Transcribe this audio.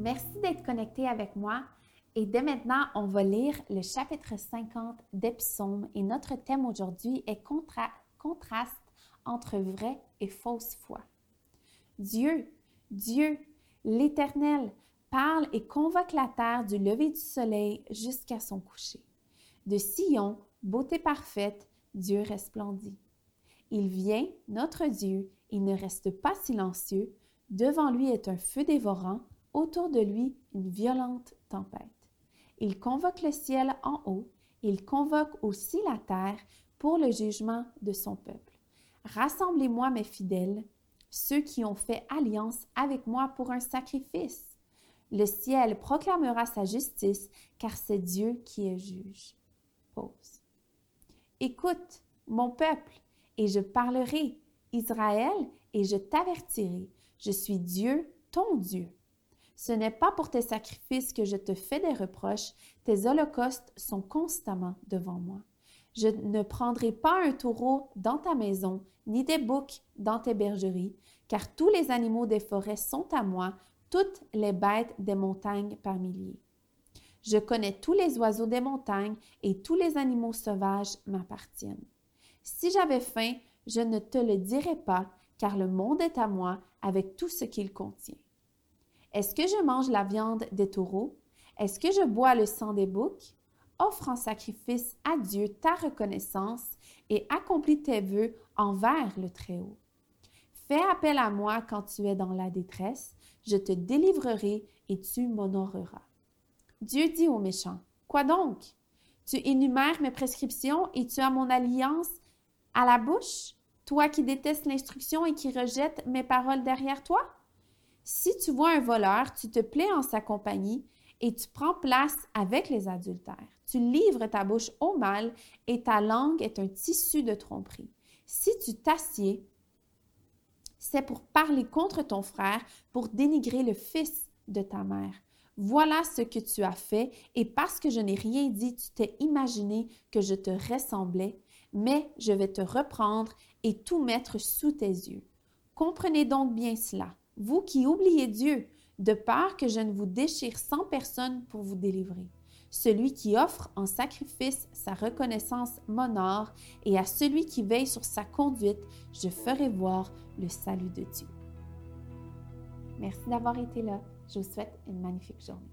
d'être connecté avec moi. Et dès maintenant, on va lire le chapitre 50 des. Et notre thème aujourd'hui est contraste entre vrai et fausse foi. Dieu, Dieu, l'Éternel, parle et convoque la terre du lever du soleil jusqu'à son coucher. De Sion, beauté parfaite, Dieu resplendit. Il vient, notre Dieu, il ne reste pas silencieux. Devant lui est un feu dévorant, autour de lui une violente tempête. Il convoque le ciel en haut, il convoque aussi la terre pour le jugement de son peuple. Rassemblez-moi, mes fidèles, ceux qui ont fait alliance avec moi pour un sacrifice. Le ciel proclamera sa justice, car c'est Dieu qui est juge. Pause. Écoute, mon peuple, et je parlerai, Israël, et je t'avertirai. Je suis Dieu, ton Dieu. Ce n'est pas pour tes sacrifices que je te fais des reproches, tes holocaustes sont constamment devant moi. Je ne prendrai pas un taureau dans ta maison, ni des boucs dans tes bergeries, car tous les animaux des forêts sont à moi, toutes les bêtes des montagnes par milliers. Je connais tous les oiseaux des montagnes et tous les animaux sauvages m'appartiennent. Si j'avais faim, je ne te le dirais pas, car le monde est à moi avec tout ce qu'il contient. Est-ce que je mange la viande des taureaux? Est-ce que je bois le sang des boucs? Offre en sacrifice à Dieu ta reconnaissance et accomplis tes vœux envers le Très-Haut. Fais appel à moi quand tu es dans la détresse, je te délivrerai et tu m'honoreras. Dieu dit aux méchants, Quoi donc? Tu énumères mes prescriptions et tu as mon alliance à la bouche, toi qui détestes l'instruction et qui rejettes mes paroles derrière toi? Si tu vois un voleur, tu te plais en sa compagnie et tu prends place avec les adultères. Tu livres ta bouche au mal et ta langue est un tissu de tromperie. Si tu t'assieds, c'est pour parler contre ton frère, pour dénigrer le fils de ta mère. Voilà ce que tu as fait, et parce que je n'ai rien dit, tu t'es imaginé que je te ressemblais, mais je vais te reprendre et tout mettre sous tes yeux. Comprenez donc bien cela, vous qui oubliez Dieu, de peur que je ne vous déchire sans personne pour vous délivrer. Celui qui offre en sacrifice sa reconnaissance m'honore, et à celui qui veille sur sa conduite, je ferai voir le salut de Dieu. Merci d'avoir été là. Je vous souhaite une magnifique journée.